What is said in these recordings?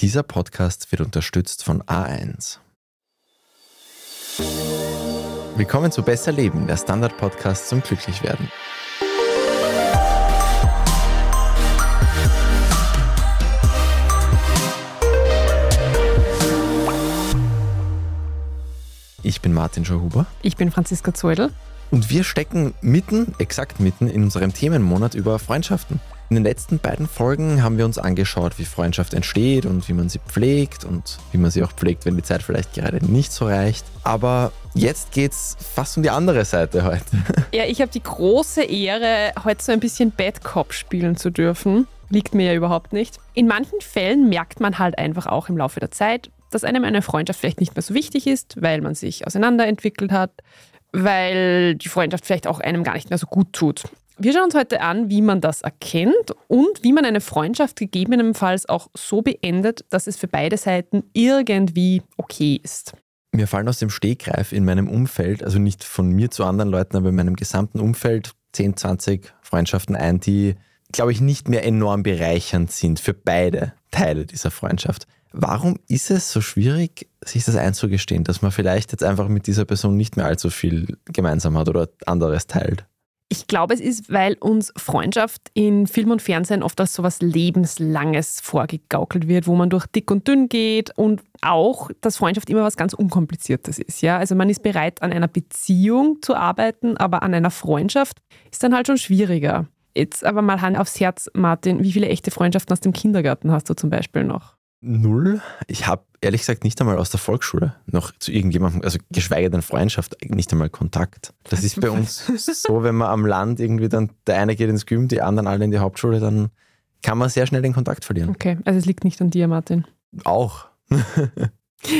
Dieser Podcast wird unterstützt von A1. Willkommen zu Besser Leben, der Standard-Podcast zum Glücklichwerden. Ich bin Martin Schauhuber. Ich bin Franziska Zeudel. Und wir stecken mitten, exakt mitten, in unserem Themenmonat über Freundschaften. In den letzten beiden Folgen haben wir uns angeschaut, wie Freundschaft entsteht und wie man sie pflegt und wie man sie auch pflegt, wenn die Zeit vielleicht gerade nicht so reicht. Aber jetzt geht es fast um die andere Seite heute. Ja, ich habe die große Ehre, heute so ein bisschen Bad Cop spielen zu dürfen. Liegt mir ja überhaupt nicht. In manchen Fällen merkt man halt einfach auch im Laufe der Zeit, dass einem eine Freundschaft vielleicht nicht mehr so wichtig ist, weil man sich auseinanderentwickelt hat, weil die Freundschaft vielleicht auch einem gar nicht mehr so gut tut. Wir schauen uns heute an, wie man das erkennt und wie man eine Freundschaft gegebenenfalls auch so beendet, dass es für beide Seiten irgendwie okay ist. Mir fallen aus dem Stegreif in meinem Umfeld, also nicht von mir zu anderen Leuten, aber in meinem gesamten Umfeld 10, 20 Freundschaften ein, die, glaube ich, nicht mehr enorm bereichernd sind für beide Teile dieser Freundschaft. Warum ist es so schwierig, sich das einzugestehen, dass man vielleicht jetzt einfach mit dieser Person nicht mehr allzu viel gemeinsam hat oder anderes teilt? Ich glaube, es ist, weil uns Freundschaft in Film und Fernsehen oft als so etwas Lebenslanges vorgegaukelt wird, wo man durch dick und dünn geht und auch, dass Freundschaft immer was ganz Unkompliziertes ist. Ja? Also man ist bereit, an einer Beziehung zu arbeiten, aber an einer Freundschaft ist dann halt schon schwieriger. Jetzt aber mal Hand aufs Herz, Martin, wie viele echte Freundschaften aus dem Kindergarten hast du zum Beispiel noch? Null. Ich habe ehrlich gesagt nicht einmal aus der Volksschule noch zu irgendjemandem, also geschweige denn Freundschaft, nicht einmal Kontakt. Das ist bei uns so, wenn man am Land irgendwie dann, der eine geht ins Gym, die anderen alle in die Hauptschule, dann kann man sehr schnell den Kontakt verlieren. Okay, also es liegt nicht an dir, Martin. Auch.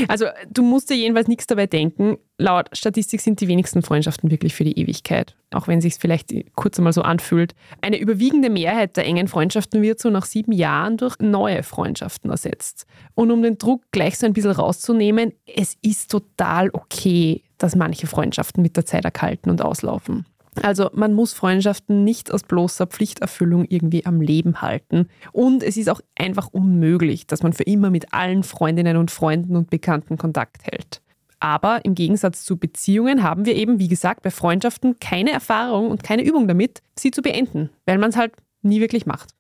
Also du musst dir jedenfalls nichts dabei denken. Laut Statistik sind die wenigsten Freundschaften wirklich für die Ewigkeit, auch wenn es sich vielleicht kurz einmal so anfühlt. Eine überwiegende Mehrheit der engen Freundschaften wird so nach sieben Jahren durch neue Freundschaften ersetzt. Und um den Druck gleich so ein bisschen rauszunehmen, es ist total okay, dass manche Freundschaften mit der Zeit erkalten und auslaufen. Also man muss Freundschaften nicht aus bloßer Pflichterfüllung irgendwie am Leben halten. Und es ist auch einfach unmöglich, dass man für immer mit allen Freundinnen und Freunden und Bekannten Kontakt hält. Aber im Gegensatz zu Beziehungen haben wir eben, wie gesagt, bei Freundschaften keine Erfahrung und keine Übung damit, sie zu beenden, weil man es halt nie wirklich macht.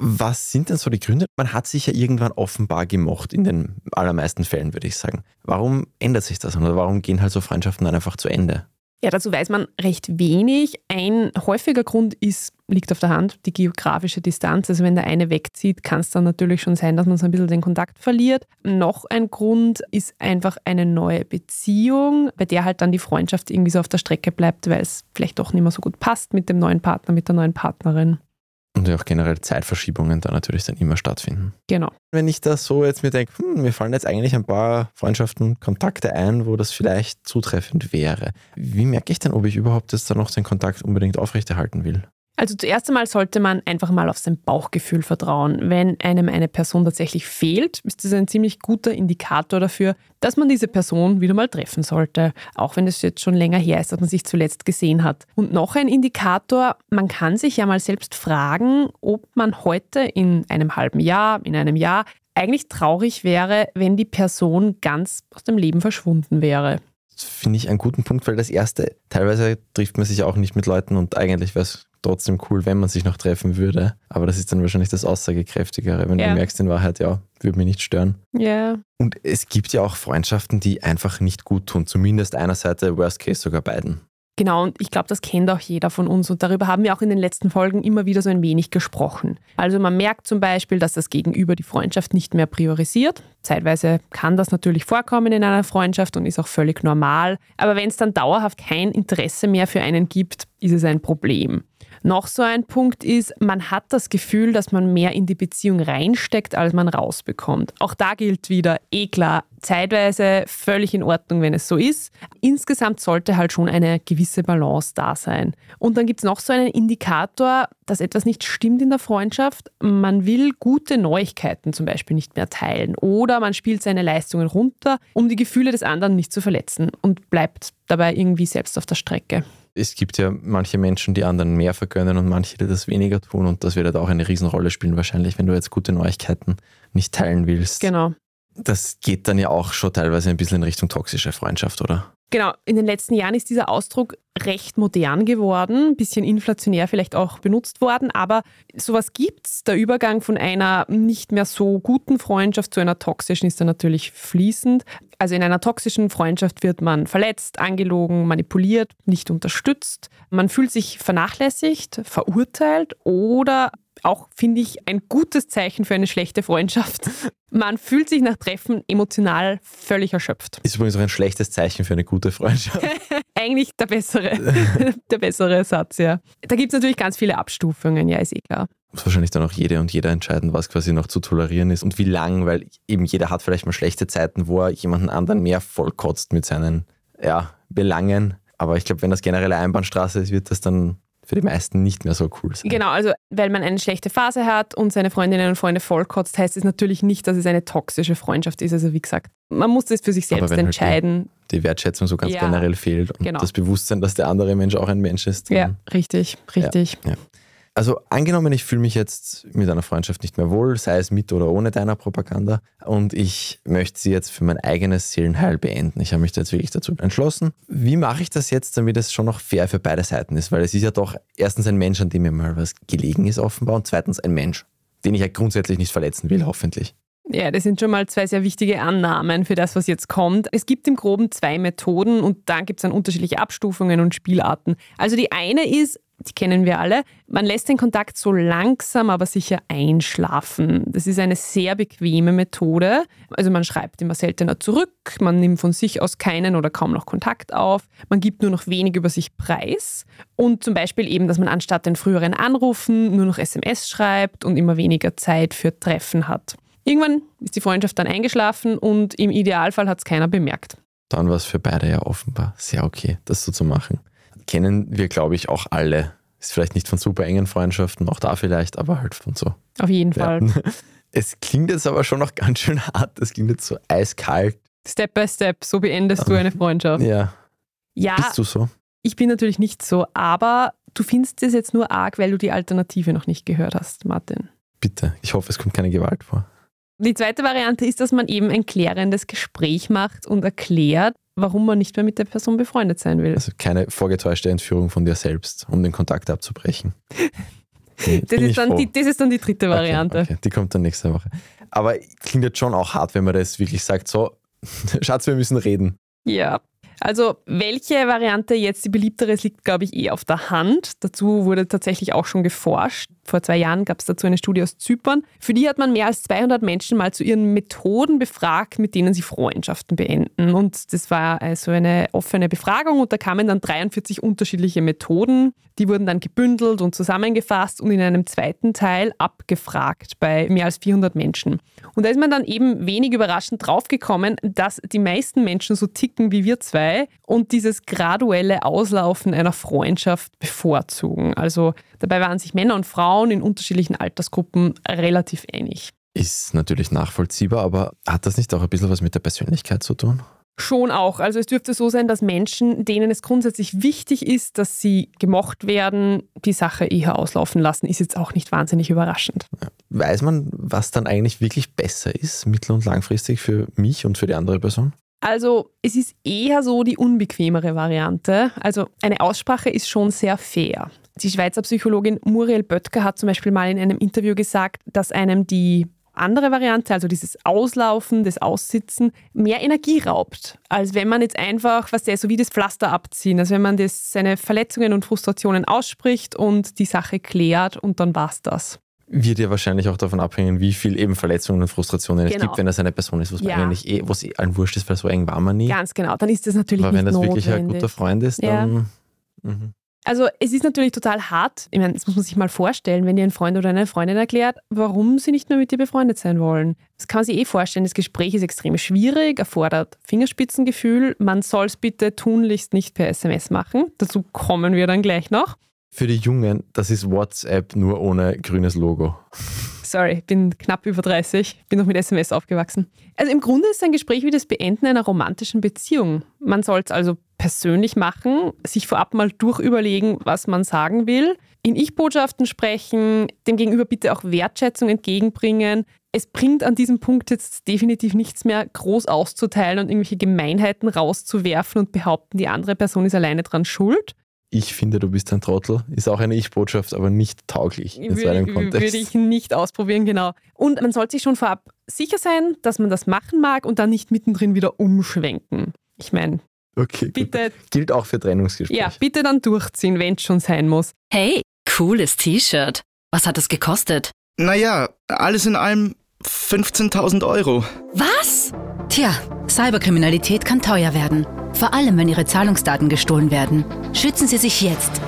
Was sind denn so die Gründe? Man hat sich ja irgendwann offenbar gemocht, in den allermeisten Fällen würde ich sagen. Warum ändert sich das oder warum gehen halt so Freundschaften dann einfach zu Ende? Ja, dazu weiß man recht wenig. Ein häufiger Grund ist, liegt auf der Hand, die geografische Distanz. Also wenn der eine wegzieht, kann es dann natürlich schon sein, dass man so ein bisschen den Kontakt verliert. Noch ein Grund ist einfach eine neue Beziehung, bei der halt dann die Freundschaft irgendwie so auf der Strecke bleibt, weil es vielleicht doch nicht mehr so gut passt mit dem neuen Partner, mit der neuen Partnerin. Und ja auch generell Zeitverschiebungen da natürlich dann immer stattfinden. Genau. Wenn ich da so jetzt mir denke, hm, mir fallen jetzt eigentlich ein paar Freundschaften, Kontakte ein, wo das vielleicht zutreffend wäre. Wie merke ich denn, ob ich überhaupt jetzt da noch den Kontakt unbedingt aufrechterhalten will? Also zuerst einmal sollte man einfach mal auf sein Bauchgefühl vertrauen. Wenn einem eine Person tatsächlich fehlt, ist das ein ziemlich guter Indikator dafür, dass man diese Person wieder mal treffen sollte, auch wenn es jetzt schon länger her ist, dass man sich zuletzt gesehen hat. Und noch ein Indikator, man kann sich ja mal selbst fragen, ob man heute in einem halben Jahr, in einem Jahr eigentlich traurig wäre, wenn die Person ganz aus dem Leben verschwunden wäre finde ich einen guten Punkt, weil das erste, teilweise trifft man sich auch nicht mit Leuten und eigentlich wäre es trotzdem cool, wenn man sich noch treffen würde. Aber das ist dann wahrscheinlich das Aussagekräftigere, wenn ja. du merkst in Wahrheit, ja, würde mich nicht stören. Ja. Und es gibt ja auch Freundschaften, die einfach nicht gut tun. Zumindest einer Seite, worst case sogar beiden. Genau, und ich glaube, das kennt auch jeder von uns. Und darüber haben wir auch in den letzten Folgen immer wieder so ein wenig gesprochen. Also man merkt zum Beispiel, dass das Gegenüber die Freundschaft nicht mehr priorisiert. Zeitweise kann das natürlich vorkommen in einer Freundschaft und ist auch völlig normal. Aber wenn es dann dauerhaft kein Interesse mehr für einen gibt, ist es ein Problem. Noch so ein Punkt ist, man hat das Gefühl, dass man mehr in die Beziehung reinsteckt, als man rausbekommt. Auch da gilt wieder, eh klar, zeitweise völlig in Ordnung, wenn es so ist. Insgesamt sollte halt schon eine gewisse Balance da sein. Und dann gibt es noch so einen Indikator, dass etwas nicht stimmt in der Freundschaft. Man will gute Neuigkeiten zum Beispiel nicht mehr teilen oder man spielt seine Leistungen runter, um die Gefühle des anderen nicht zu verletzen und bleibt dabei irgendwie selbst auf der Strecke. Es gibt ja manche Menschen, die anderen mehr vergönnen und manche, die das weniger tun. Und das wird halt auch eine Riesenrolle spielen, wahrscheinlich, wenn du jetzt gute Neuigkeiten nicht teilen willst. Genau. Das geht dann ja auch schon teilweise ein bisschen in Richtung toxische Freundschaft, oder? Genau, in den letzten Jahren ist dieser Ausdruck recht modern geworden, ein bisschen inflationär vielleicht auch benutzt worden, aber sowas gibt es. Der Übergang von einer nicht mehr so guten Freundschaft zu einer toxischen ist dann natürlich fließend. Also in einer toxischen Freundschaft wird man verletzt, angelogen, manipuliert, nicht unterstützt. Man fühlt sich vernachlässigt, verurteilt oder auch, finde ich, ein gutes Zeichen für eine schlechte Freundschaft. Man fühlt sich nach Treffen emotional völlig erschöpft. Ist übrigens auch ein schlechtes Zeichen für eine gute Freundschaft. Eigentlich der bessere, der bessere Satz, ja. Da gibt es natürlich ganz viele Abstufungen, ja, ist eh klar. Muss wahrscheinlich dann auch jede und jeder entscheiden, was quasi noch zu tolerieren ist und wie lang, weil eben jeder hat vielleicht mal schlechte Zeiten, wo er jemanden anderen mehr vollkotzt mit seinen ja, Belangen. Aber ich glaube, wenn das generelle Einbahnstraße ist, wird das dann für die meisten nicht mehr so cool sein. Genau, also weil man eine schlechte Phase hat und seine Freundinnen und Freunde vollkotzt, heißt es natürlich nicht, dass es eine toxische Freundschaft ist. Also wie gesagt, man muss das für sich selbst entscheiden. Halt die, die, Wertschätzung so ganz ja, generell fehlt und genau. das Bewusstsein, dass der andere Mensch auch ein Mensch ist. Ja, richtig, richtig. Ja, ja. Also angenommen, ich fühle mich jetzt mit einer Freundschaft nicht mehr wohl, sei es mit oder ohne deiner Propaganda, und ich möchte sie jetzt für mein eigenes Seelenheil beenden. Ich habe mich da jetzt wirklich dazu entschlossen. Wie mache ich das jetzt, damit es schon noch fair für beide Seiten ist? Weil es ist ja doch erstens ein Mensch, an dem mir mal was gelegen ist, offenbar, und zweitens ein Mensch, den ich ja grundsätzlich nicht verletzen will, hoffentlich. Ja, das sind schon mal zwei sehr wichtige Annahmen für das, was jetzt kommt. Es gibt im Groben zwei Methoden und dann gibt es dann unterschiedliche Abstufungen und Spielarten. Also die eine ist, die kennen wir alle. Man lässt den Kontakt so langsam, aber sicher einschlafen. Das ist eine sehr bequeme Methode. Also man schreibt immer seltener zurück, man nimmt von sich aus keinen oder kaum noch Kontakt auf, man gibt nur noch wenig über sich preis und zum Beispiel eben, dass man anstatt den früheren Anrufen nur noch SMS schreibt und immer weniger Zeit für Treffen hat. Irgendwann ist die Freundschaft dann eingeschlafen und im Idealfall hat es keiner bemerkt. Dann war es für beide ja offenbar sehr okay, das so zu machen kennen wir, glaube ich, auch alle. Ist vielleicht nicht von super engen Freundschaften, auch da vielleicht, aber halt von so. Auf jeden Fall. Es klingt jetzt aber schon noch ganz schön hart. Es klingt jetzt so eiskalt. Step by step, so beendest du eine Freundschaft. Ja. Ja. Bist du so? Ich bin natürlich nicht so, aber du findest es jetzt nur arg, weil du die Alternative noch nicht gehört hast, Martin. Bitte. Ich hoffe, es kommt keine Gewalt vor. Die zweite Variante ist, dass man eben ein klärendes Gespräch macht und erklärt, warum man nicht mehr mit der Person befreundet sein will. Also keine vorgetäuschte Entführung von dir selbst, um den Kontakt abzubrechen. das, ist dann die, das ist dann die dritte Variante. Okay, okay, die kommt dann nächste Woche. Aber klingt jetzt schon auch hart, wenn man das wirklich sagt, so, Schatz, wir müssen reden. Ja, also welche Variante jetzt die beliebtere ist, liegt, glaube ich, eh auf der Hand. Dazu wurde tatsächlich auch schon geforscht. Vor zwei Jahren gab es dazu eine Studie aus Zypern. Für die hat man mehr als 200 Menschen mal zu ihren Methoden befragt, mit denen sie Freundschaften beenden. Und das war also eine offene Befragung und da kamen dann 43 unterschiedliche Methoden. Die wurden dann gebündelt und zusammengefasst und in einem zweiten Teil abgefragt bei mehr als 400 Menschen. Und da ist man dann eben wenig überraschend draufgekommen, dass die meisten Menschen so ticken wie wir zwei und dieses graduelle Auslaufen einer Freundschaft bevorzugen. Also dabei waren sich Männer und Frauen in unterschiedlichen Altersgruppen relativ ähnlich. Ist natürlich nachvollziehbar, aber hat das nicht auch ein bisschen was mit der Persönlichkeit zu tun? Schon auch. Also es dürfte so sein, dass Menschen, denen es grundsätzlich wichtig ist, dass sie gemocht werden, die Sache eher auslaufen lassen, ist jetzt auch nicht wahnsinnig überraschend. Weiß man, was dann eigentlich wirklich besser ist, mittel- und langfristig für mich und für die andere Person? Also es ist eher so die unbequemere Variante. Also eine Aussprache ist schon sehr fair. Die Schweizer Psychologin Muriel Böttger hat zum Beispiel mal in einem Interview gesagt, dass einem die andere Variante, also dieses Auslaufen, das Aussitzen, mehr Energie raubt, als wenn man jetzt einfach, was der so wie das Pflaster abziehen, also wenn man das, seine Verletzungen und Frustrationen ausspricht und die Sache klärt und dann war's das. Wird ja wahrscheinlich auch davon abhängen, wie viel eben Verletzungen und Frustrationen genau. es gibt, wenn das eine Person ist, was ja. eigentlich eh, was eh allen wurscht ist, weil so eng war man nie. Ganz genau, dann ist das natürlich Aber wenn das notwendig. wirklich ein guter Freund ist, dann. Ja. Mhm. Also es ist natürlich total hart. Ich meine, das muss man sich mal vorstellen, wenn dir ein Freund oder eine Freundin erklärt, warum sie nicht mehr mit dir befreundet sein wollen. Das kann man sich eh vorstellen. Das Gespräch ist extrem schwierig, erfordert Fingerspitzengefühl. Man soll es bitte tunlichst nicht per SMS machen. Dazu kommen wir dann gleich noch. Für die Jungen, das ist WhatsApp nur ohne grünes Logo. Sorry, bin knapp über 30, bin noch mit SMS aufgewachsen. Also im Grunde ist ein Gespräch wie das Beenden einer romantischen Beziehung. Man soll es also persönlich machen, sich vorab mal durchüberlegen, was man sagen will, in Ich-Botschaften sprechen, dem Gegenüber bitte auch Wertschätzung entgegenbringen. Es bringt an diesem Punkt jetzt definitiv nichts mehr, groß auszuteilen und irgendwelche Gemeinheiten rauszuwerfen und behaupten, die andere Person ist alleine dran schuld ich finde, du bist ein Trottel, ist auch eine Ich-Botschaft, aber nicht tauglich in so einem Kontext. Würde ich nicht ausprobieren, genau. Und man sollte sich schon vorab sicher sein, dass man das machen mag und dann nicht mittendrin wieder umschwenken. Ich meine, okay, bitte. Gut. Gilt auch für Trennungsgespräche. Ja, bitte dann durchziehen, wenn es schon sein muss. Hey, cooles T-Shirt. Was hat es gekostet? Naja, alles in allem 15.000 Euro. Was? Tja, Cyberkriminalität kann teuer werden. Vor allem, wenn Ihre Zahlungsdaten gestohlen werden. Schützen Sie sich jetzt.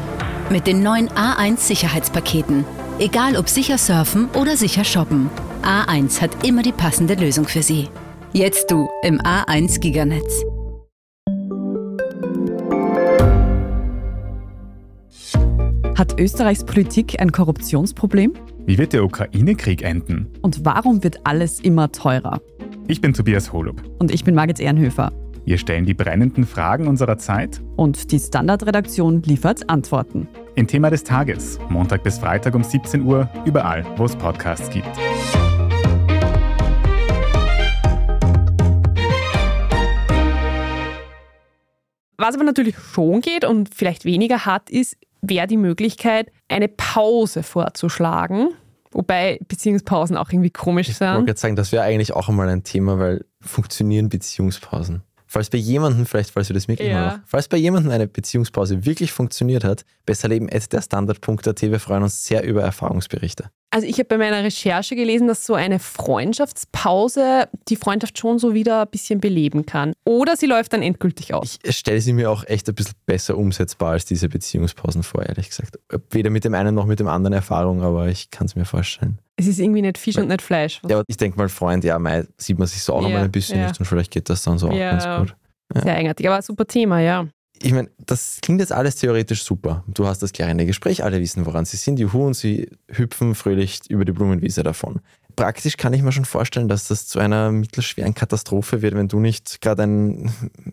Mit den neuen A1 Sicherheitspaketen. Egal ob sicher surfen oder sicher shoppen. A1 hat immer die passende Lösung für Sie. Jetzt du im A1 Giganetz. Hat Österreichs Politik ein Korruptionsproblem? Wie wird der Ukraine-Krieg enden? Und warum wird alles immer teurer? Ich bin Tobias Holub. Und ich bin Margit Ehrenhöfer. Wir stellen die brennenden Fragen unserer Zeit. Und die Standardredaktion liefert Antworten. Im Thema des Tages, Montag bis Freitag um 17 Uhr, überall, wo es Podcasts gibt. Was aber natürlich schon geht und vielleicht weniger hat, ist, wäre die Möglichkeit, eine Pause vorzuschlagen. Wobei Beziehungspausen auch irgendwie komisch sind. Ich wollte sagen, das wäre eigentlich auch einmal ein Thema, weil funktionieren Beziehungspausen? Falls bei jemandem, vielleicht falls wir das wirklich ja. mal machen, falls bei jemandem eine Beziehungspause wirklich funktioniert hat, besserleben der Standard.at. Wir freuen uns sehr über Erfahrungsberichte. Also ich habe bei meiner Recherche gelesen, dass so eine Freundschaftspause die Freundschaft schon so wieder ein bisschen beleben kann. Oder sie läuft dann endgültig aus. Ich stelle sie mir auch echt ein bisschen besser umsetzbar als diese Beziehungspausen vor, ehrlich gesagt. Weder mit dem einen noch mit dem anderen Erfahrung, aber ich kann es mir vorstellen. Es ist irgendwie nicht Fisch und nicht Fleisch. Ja, aber ich denke mal, Freund, ja, Mai, sieht man sich so auch ja, nochmal ein bisschen ja. nicht und vielleicht geht das dann so auch ja, ganz gut. Ja. Sehr eigenartig, aber super Thema, ja. Ich meine, das klingt jetzt alles theoretisch super. Du hast das klare Gespräch, alle wissen, woran sie sind, juhu, und sie hüpfen fröhlich über die Blumenwiese davon. Praktisch kann ich mir schon vorstellen, dass das zu einer mittelschweren Katastrophe wird, wenn du nicht gerade ein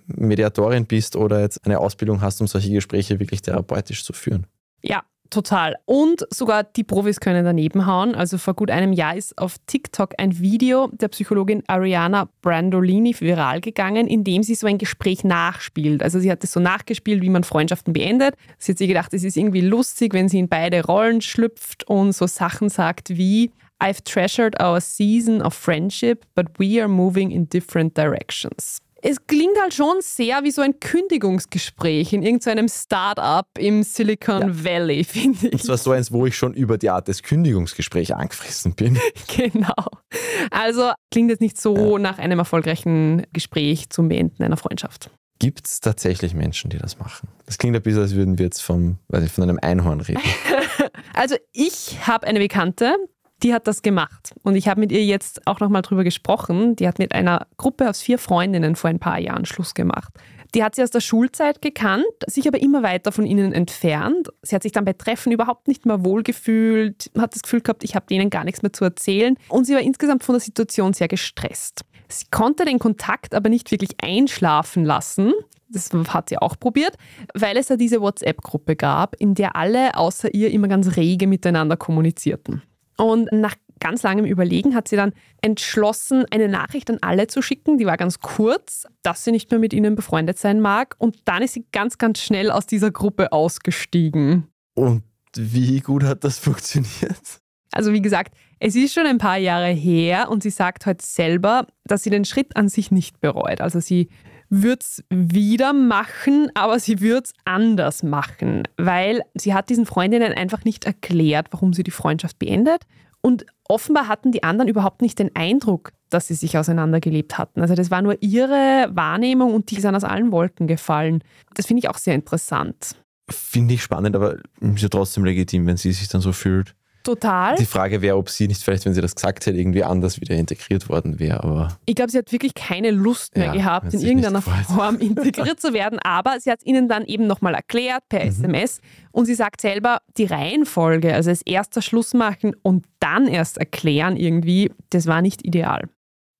Mediatorin bist oder jetzt eine Ausbildung hast, um solche Gespräche wirklich therapeutisch zu führen. Ja, Total. Und sogar die Profis können daneben hauen. Also vor gut einem Jahr ist auf TikTok ein Video der Psychologin Ariana Brandolini viral gegangen, in dem sie so ein Gespräch nachspielt. Also sie hat es so nachgespielt, wie man Freundschaften beendet. Sie hat sich gedacht, es ist irgendwie lustig, wenn sie in beide Rollen schlüpft und so Sachen sagt wie I've treasured our season of friendship, but we are moving in different directions es klingt halt schon sehr wie so ein Kündigungsgespräch in irgendeinem Start-up im Silicon ja. Valley, finde ich. Und zwar so eins, wo ich schon über die Art des Kündigungsgesprächs angefressen bin. Genau. Also klingt jetzt nicht so ja. nach einem erfolgreichen Gespräch zum Beenden einer Freundschaft. Gibt es tatsächlich Menschen, die das machen? Das klingt ein bisschen, als würden wir jetzt vom, weiß ich, von einem Einhorn reden. also ich habe eine Bekannte, die hat das gemacht. Und ich habe mit ihr jetzt auch nochmal drüber gesprochen. Die hat mit einer Gruppe aus vier Freundinnen vor ein paar Jahren Schluss gemacht. Die hat sie aus der Schulzeit gekannt, sich aber immer weiter von ihnen entfernt. Sie hat sich dann bei Treffen überhaupt nicht mehr wohlgefühlt, hat das Gefühl gehabt, ich habe denen gar nichts mehr zu erzählen. Und sie war insgesamt von der Situation sehr gestresst. Sie konnte den Kontakt aber nicht wirklich einschlafen lassen. Das hat sie auch probiert, weil es ja diese WhatsApp-Gruppe gab, in der alle außer ihr immer ganz rege miteinander kommunizierten. Und nach ganz langem Überlegen hat sie dann entschlossen, eine Nachricht an alle zu schicken. Die war ganz kurz, dass sie nicht mehr mit ihnen befreundet sein mag. Und dann ist sie ganz, ganz schnell aus dieser Gruppe ausgestiegen. Und wie gut hat das funktioniert? Also wie gesagt, es ist schon ein paar Jahre her und sie sagt heute selber, dass sie den Schritt an sich nicht bereut. Also sie wird es wieder machen, aber sie wird es anders machen, weil sie hat diesen Freundinnen einfach nicht erklärt, warum sie die Freundschaft beendet. Und offenbar hatten die anderen überhaupt nicht den Eindruck, dass sie sich auseinandergelebt hatten. Also das war nur ihre Wahrnehmung und die sind aus allen Wolken gefallen. Das finde ich auch sehr interessant. Finde ich spannend, aber ist ja trotzdem legitim, wenn sie sich dann so fühlt. Total. Die Frage wäre, ob sie nicht vielleicht, wenn sie das gesagt hätte, irgendwie anders wieder integriert worden wäre. Aber Ich glaube, sie hat wirklich keine Lust mehr Ja, gehabt, in irgendeiner. Form integriert zu werden. Aber sie hat es ihnen dann eben nochmal erklärt per Mhm. SMS. Und sie sagt selber, die Reihenfolge, also als erster Schluss machen und dann erst erklären irgendwie, das war nicht ideal.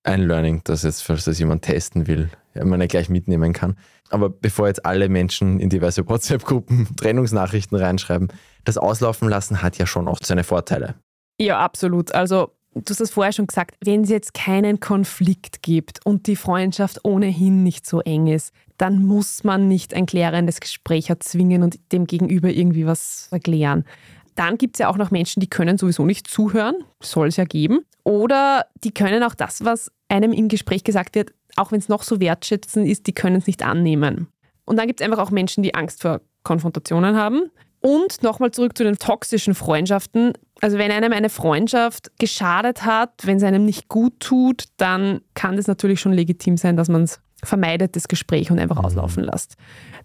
ein Learning, das jetzt, falls das jemand testen will, man ja gleich mitnehmen kann. Aber bevor jetzt alle Menschen in diverse WhatsApp-Gruppen Trennungsnachrichten reinschreiben, das Auslaufen lassen hat ja schon auch seine Vorteile. Ja, absolut. Also, du hast das vorher schon gesagt, wenn es jetzt keinen Konflikt gibt und die Freundschaft ohnehin nicht so eng ist, dann muss man nicht ein klärendes Gespräch erzwingen und dem Gegenüber irgendwie was erklären. Dann gibt es ja auch noch Menschen, die können sowieso nicht zuhören, soll es ja geben. Oder die können auch das, was einem im Gespräch gesagt wird, auch wenn es noch so wertschätzend ist, die können es nicht annehmen. Und dann gibt es einfach auch Menschen, die Angst vor Konfrontationen haben. Und nochmal zurück zu den toxischen Freundschaften. Also wenn einem eine Freundschaft geschadet hat, wenn es einem nicht gut tut, dann kann das natürlich schon legitim sein, dass man es vermeidet, das Gespräch und einfach auslaufen lässt.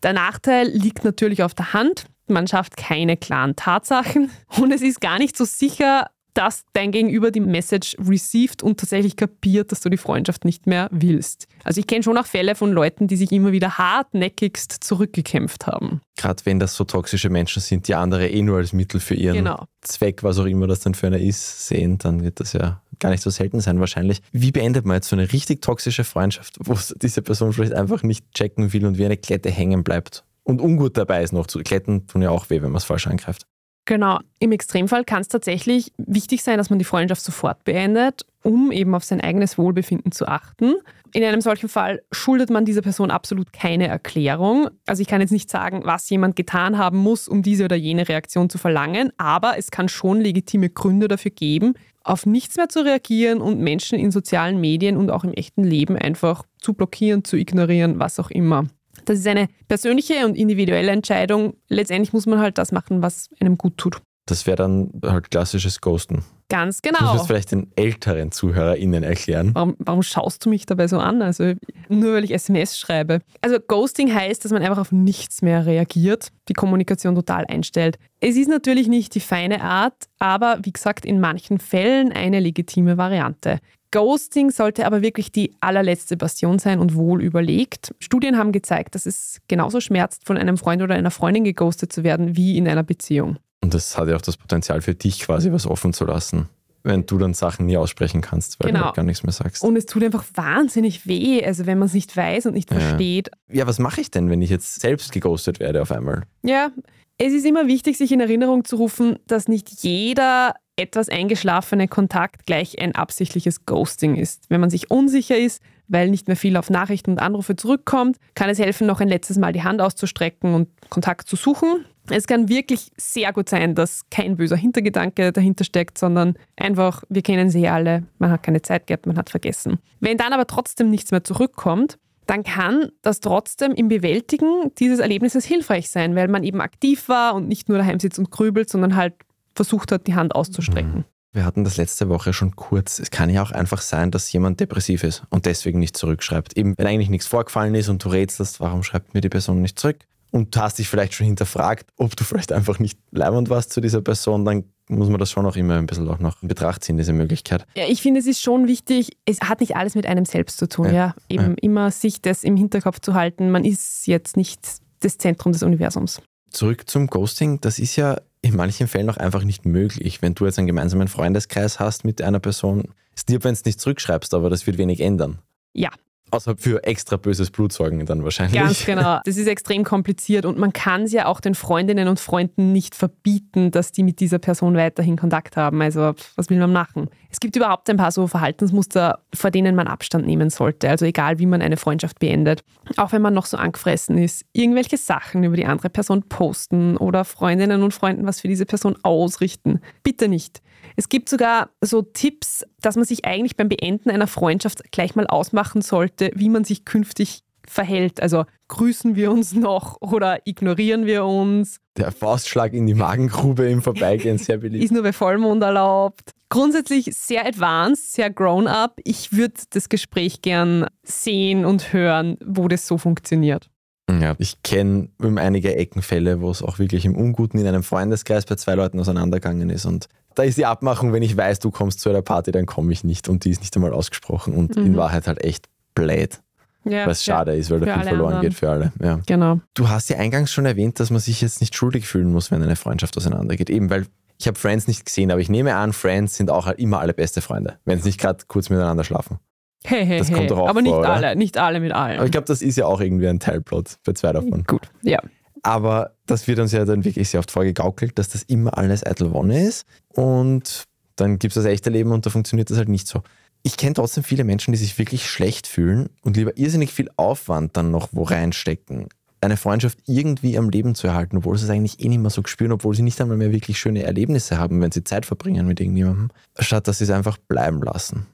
Der Nachteil liegt natürlich auf der Hand. Man schafft keine klaren Tatsachen und es ist gar nicht so sicher, dass dein Gegenüber die Message received und tatsächlich kapiert, dass du die Freundschaft nicht mehr willst. Also ich kenne schon auch Fälle von Leuten, die sich immer wieder hartnäckigst zurückgekämpft haben. Gerade wenn das so toxische Menschen sind, die andere eh nur als Mittel für ihren Genau. Zweck, was auch immer das dann für einer ist, sehen, dann wird das ja gar nicht so selten sein wahrscheinlich. Wie beendet man jetzt so eine richtig toxische Freundschaft, wo diese Person vielleicht einfach nicht checken will und wie eine Klette hängen bleibt? Und ungut dabei ist noch zu. Kletten tun ja auch weh, wenn man es falsch angreift. Genau. Im Extremfall kann es tatsächlich wichtig sein, dass man die Freundschaft sofort beendet, um eben auf sein eigenes Wohlbefinden zu achten. In einem solchen Fall schuldet man dieser Person absolut keine Erklärung. Also ich kann jetzt nicht sagen, was jemand getan haben muss, um diese oder jene Reaktion zu verlangen, aber es kann schon legitime Gründe dafür geben, auf nichts mehr zu reagieren und Menschen in sozialen Medien und auch im echten Leben einfach zu blockieren, zu ignorieren, was auch immer. Das ist eine persönliche und individuelle Entscheidung. Letztendlich muss man halt das machen, was einem gut tut. Das wäre dann halt klassisches Ghosten. Ganz Das muss genau. man vielleicht den älteren ZuhörerInnen erklären. Warum, warum schaust du mich dabei so an? Also nur weil ich SMS schreibe. Also Ghosting heißt, dass man einfach auf nichts mehr reagiert, die Kommunikation total einstellt. Es ist natürlich nicht die feine Art, aber wie gesagt, in manchen Fällen eine legitime Variante. Ghosting sollte aber wirklich die allerletzte Bastion sein und wohl überlegt. Studien haben gezeigt, dass es genauso schmerzt, von einem Freund oder einer Freundin geghostet zu werden, wie in einer Beziehung. Und das hat ja auch das Potenzial für dich quasi was offen zu lassen, wenn du dann Sachen nie aussprechen kannst, weil du Genau. halt gar nichts mehr sagst. Und es tut einfach wahnsinnig weh, also wenn man es nicht weiß und nicht Ja. versteht. ja, was mache ich denn, wenn ich jetzt selbst geghostet werde auf einmal? Ja, es ist immer wichtig, sich in Erinnerung zu rufen, dass nicht jeder etwas eingeschlafene Kontakt gleich ein absichtliches Ghosting ist. Wenn man sich unsicher ist, weil nicht mehr viel auf Nachrichten und Anrufe zurückkommt, kann es helfen, noch ein letztes Mal die Hand auszustrecken und Kontakt zu suchen. Es kann wirklich sehr gut sein, dass kein böser Hintergedanke dahinter steckt, sondern einfach, wir kennen sie ja alle, man hat keine Zeit gehabt, man hat vergessen. Wenn dann aber trotzdem nichts mehr zurückkommt, dann kann das trotzdem im Bewältigen dieses Erlebnisses hilfreich sein, weil man eben aktiv war und nicht nur daheim sitzt und grübelt, sondern halt versucht hat, die Hand auszustrecken. Wir hatten das letzte Woche schon kurz. Es kann ja auch einfach sein, dass jemand depressiv ist und deswegen nicht zurückschreibt. Eben, wenn eigentlich nichts vorgefallen ist und du rätselst, warum schreibt mir die Person nicht zurück? Und du hast dich vielleicht schon hinterfragt, ob du vielleicht einfach nicht leibend warst zu dieser Person, dann muss man das schon auch immer ein bisschen auch noch in Betracht ziehen, diese Möglichkeit. Ja, ich finde, es ist schon wichtig, es hat nicht alles mit einem selbst zu tun. Ja. Ja, eben Ja. immer sich das im Hinterkopf zu halten, man ist jetzt nicht das Zentrum des Universums. Zurück zum Ghosting, das ist ja in manchen Fällen auch einfach nicht möglich. Wenn du jetzt einen gemeinsamen Freundeskreis hast mit einer Person, ist lieb, wenn du es nicht zurückschreibst, aber das wird wenig ändern. Ja. Außer für extra böses Blut sorgen dann wahrscheinlich. Ganz genau. Das ist extrem kompliziert und man kann es ja auch den Freundinnen und Freunden nicht verbieten, dass die mit dieser Person weiterhin Kontakt haben. Also was will man machen? Es gibt überhaupt ein paar so Verhaltensmuster, vor denen man Abstand nehmen sollte. Also egal, wie man eine Freundschaft beendet. Auch wenn man noch so angefressen ist. Irgendwelche Sachen über die andere Person posten oder Freundinnen und Freunden was für diese Person ausrichten. Bitte nicht. Es gibt sogar so Tipps, dass man sich eigentlich beim Beenden einer Freundschaft gleich mal ausmachen sollte, wie man sich künftig verhält. Also grüßen wir uns noch oder ignorieren wir uns? Der Faustschlag in die Magengrube im Vorbeigehen, sehr beliebt. Ist nur bei Vollmond erlaubt? Grundsätzlich sehr advanced, sehr grown up. Ich würde das Gespräch gern sehen und hören, wo das so funktioniert. Ja, ich kenne einige Eckenfälle, wo es auch wirklich im Unguten in einem Freundeskreis bei zwei Leuten auseinandergegangen ist und Da ist die Abmachung, wenn ich weiß, du kommst zu einer Party, dann komme ich nicht. Und die ist nicht einmal ausgesprochen und in Wahrheit halt echt blöd. Ja, Was schade ist, weil da viel verloren anderen. geht für alle. Ja. Genau. Du hast ja eingangs schon erwähnt, dass man sich jetzt nicht schuldig fühlen muss, wenn eine Freundschaft auseinandergeht. Eben, weil ich habe Friends nicht gesehen, aber ich nehme an, Friends sind auch immer alle beste Freunde, wenn sie nicht gerade kurz miteinander schlafen. Hey, hey, Das hey. kommt doch auch Aber nicht vor, oder? alle, nicht alle mit allen. Aber ich glaube, das ist ja auch irgendwie ein Teilplot für zwei davon. Gut, ja. Aber das wird uns ja dann wirklich sehr oft vorgegaukelt, dass das immer alles eitel Wonne ist. Und dann gibt es das echte Leben und da funktioniert das halt nicht so. Ich kenne trotzdem viele Menschen, die sich wirklich schlecht fühlen und lieber irrsinnig viel Aufwand dann noch wo reinstecken, eine Freundschaft irgendwie am Leben zu erhalten, obwohl sie es eigentlich eh nicht mehr so spüren, obwohl sie nicht einmal mehr wirklich schöne Erlebnisse haben, wenn sie Zeit verbringen mit irgendjemandem, statt dass sie es einfach bleiben lassen.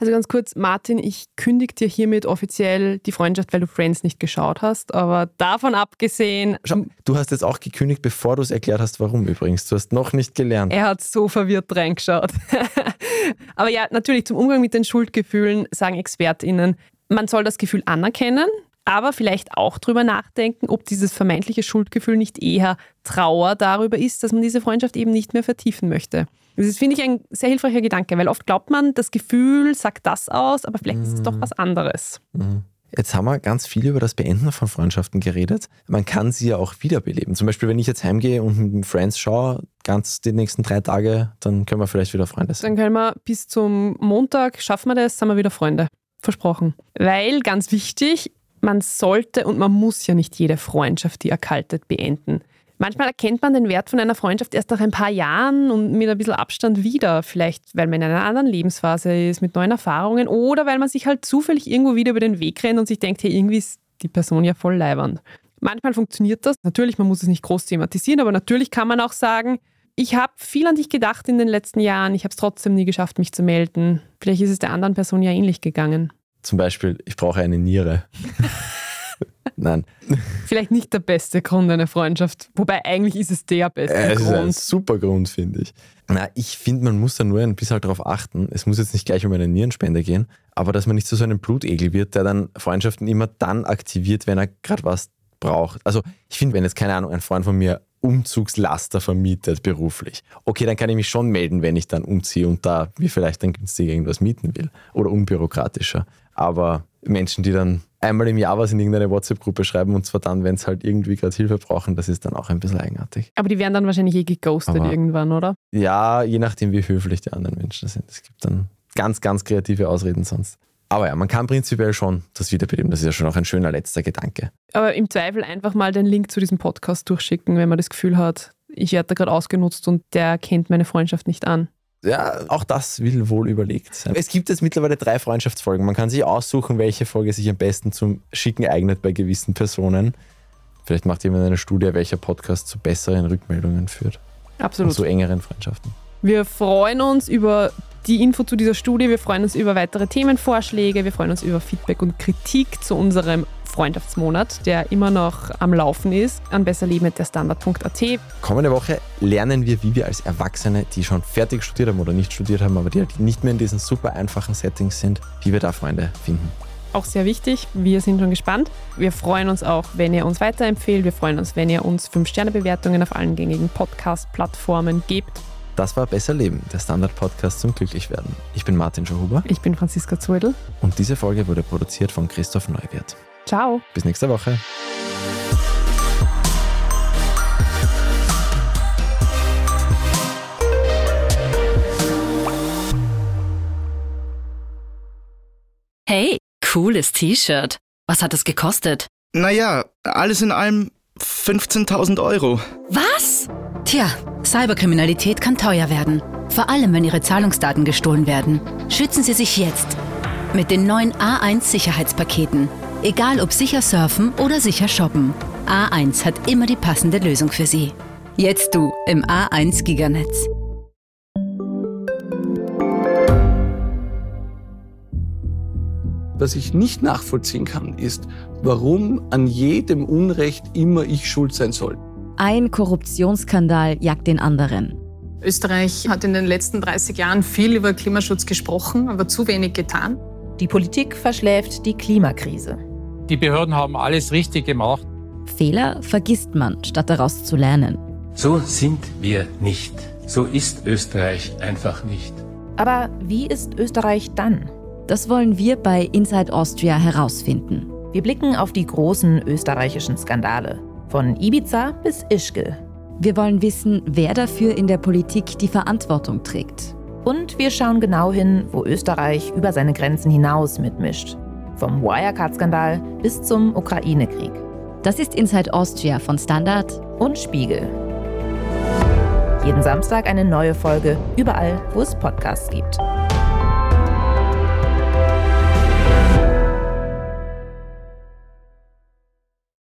Also ganz kurz, Martin, ich kündige dir hiermit offiziell die Freundschaft, weil du Friends nicht geschaut hast. Aber davon abgesehen, Schau, du hast jetzt auch gekündigt, bevor du es erklärt hast, warum übrigens. Du hast noch nicht gelernt. er hat so verwirrt reingeschaut. Aber ja, natürlich zum Umgang mit den Schuldgefühlen sagen ExpertInnen, man soll das Gefühl anerkennen, aber vielleicht auch drüber nachdenken, ob dieses vermeintliche Schuldgefühl nicht eher Trauer darüber ist, dass man diese Freundschaft eben nicht mehr vertiefen möchte. Das finde ich, ein sehr hilfreicher Gedanke, weil oft glaubt man, das Gefühl sagt das aus, aber vielleicht ist es doch was anderes. Jetzt haben wir ganz viel über das Beenden von Freundschaften geredet. Man kann sie ja auch wiederbeleben. Zum Beispiel, wenn ich jetzt heimgehe und mit Friends schaue, ganz die nächsten drei Tage, dann können wir vielleicht wieder Freunde sein. Dann können wir bis zum Montag, schaffen wir das, sind wir wieder Freunde. Versprochen. Weil, ganz wichtig, man sollte und man muss ja nicht jede Freundschaft, die erkaltet, beenden. Manchmal erkennt man den Wert von einer Freundschaft erst nach ein paar Jahren und mit ein bisschen Abstand wieder. Vielleicht, weil man in einer anderen Lebensphase ist, mit neuen Erfahrungen oder weil man sich halt zufällig irgendwo wieder über den Weg rennt und sich denkt, hey, irgendwie ist die Person ja voll leibernd. Manchmal funktioniert das. Natürlich, man muss es nicht groß thematisieren, aber natürlich kann man auch sagen, ich habe viel an dich gedacht in den letzten Jahren, ich habe es trotzdem nie geschafft, mich zu melden. Vielleicht ist es der anderen Person ja ähnlich gegangen. Zum Beispiel, ich brauche eine Niere. Nein, Vielleicht nicht der beste Grund einer Freundschaft, wobei eigentlich ist es der beste es ist ein Grund. super Grund, finde ich. Na, ich finde, man muss da nur ein bisschen halt darauf achten. Es muss jetzt nicht gleich um eine Nierenspende gehen, aber dass man nicht zu so einem Blutegel wird, der dann Freundschaften immer dann aktiviert, wenn er gerade was braucht. Also ich finde, wenn jetzt, keine Ahnung, ein Freund von mir Umzugslaster vermietet beruflich, okay, dann kann ich mich schon melden, wenn ich dann umziehe und da mir vielleicht dann günstiger irgendwas mieten will oder unbürokratischer. Aber Menschen, die dann einmal im Jahr was in irgendeine WhatsApp-Gruppe schreiben und zwar dann, wenn es halt irgendwie gerade Hilfe brauchen, das ist dann auch ein bisschen eigenartig. Aber die werden dann wahrscheinlich eh geghostet Aber- irgendwann, oder? Ja, je nachdem, wie höflich die anderen Menschen sind. Es gibt dann ganz, ganz kreative Ausreden sonst. Aber ja, man kann prinzipiell schon das wiederbeleben. Das ist ja schon auch ein schöner letzter Gedanke. Aber im Zweifel einfach mal den Link zu diesem Podcast durchschicken, wenn man das Gefühl hat, ich werde da gerade ausgenutzt und der kennt meine Freundschaft nicht an. Ja, auch das will wohl überlegt sein. Es gibt jetzt mittlerweile drei Freundschaftsfolgen. Man kann sich aussuchen, welche Folge sich am besten zum Schicken eignet bei gewissen Personen. Vielleicht macht jemand eine Studie, welcher Podcast zu besseren Rückmeldungen führt und Absolut. zu engeren Freundschaften. Wir freuen uns über die Info zu dieser Studie, wir freuen uns über weitere Themenvorschläge, wir freuen uns über Feedback und Kritik zu unserem Freundschaftsmonat, der immer noch am Laufen ist, an besserleben.derstandard.at. Kommende Woche lernen wir, wie wir als Erwachsene, die schon fertig studiert haben oder nicht studiert haben, aber die halt nicht mehr in diesen super einfachen Settings sind, wie wir da Freunde finden. Auch sehr wichtig, wir sind schon gespannt. Wir freuen uns auch, wenn ihr uns weiterempfehlt. Wir freuen uns, wenn ihr uns 5-Sterne-Bewertungen auf allen gängigen Podcast-Plattformen gebt. Das war Besser Leben, der Standard-Podcast zum Glücklichwerden. Ich bin Martin Schauhuber Ich bin Franziska Zuedl. und diese Folge wurde produziert von Christoph Neuwirth. Ciao. Bis nächste Woche. Hey, cooles T-Shirt. Was hat es gekostet? Naja, alles in allem 15.000 Euro. Was? Tja, Cyberkriminalität kann teuer werden. Vor allem, wenn Ihre Zahlungsdaten gestohlen werden. Schützen Sie sich jetzt. Mit den neuen A1 Sicherheitspaketen. Egal ob sicher surfen oder sicher shoppen. A1 hat immer die passende Lösung für Sie. Jetzt du im A1 Giganetz. Was ich nicht nachvollziehen kann, ist, warum an jedem Unrecht immer ich schuld sein soll. Ein Korruptionsskandal jagt den anderen. Österreich hat in den letzten 30 Jahren viel über Klimaschutz gesprochen, aber zu wenig getan. Die Politik verschläft die Klimakrise. Die Behörden haben alles richtig gemacht. Fehler vergisst man, statt daraus zu lernen. So sind wir nicht. So ist Österreich einfach nicht. Aber wie ist Österreich dann? Das wollen wir bei Inside Austria herausfinden. Wir blicken auf die großen österreichischen Skandale. Von Ibiza bis Ischgl. Wir wollen wissen, wer dafür in der Politik die Verantwortung trägt. Und wir schauen genau hin, wo Österreich über seine Grenzen hinaus mitmischt. Vom Wirecard-Skandal bis zum Ukraine-Krieg. Das ist Inside Austria von Standard und Spiegel. Jeden Samstag eine neue Folge, überall, wo es Podcasts gibt.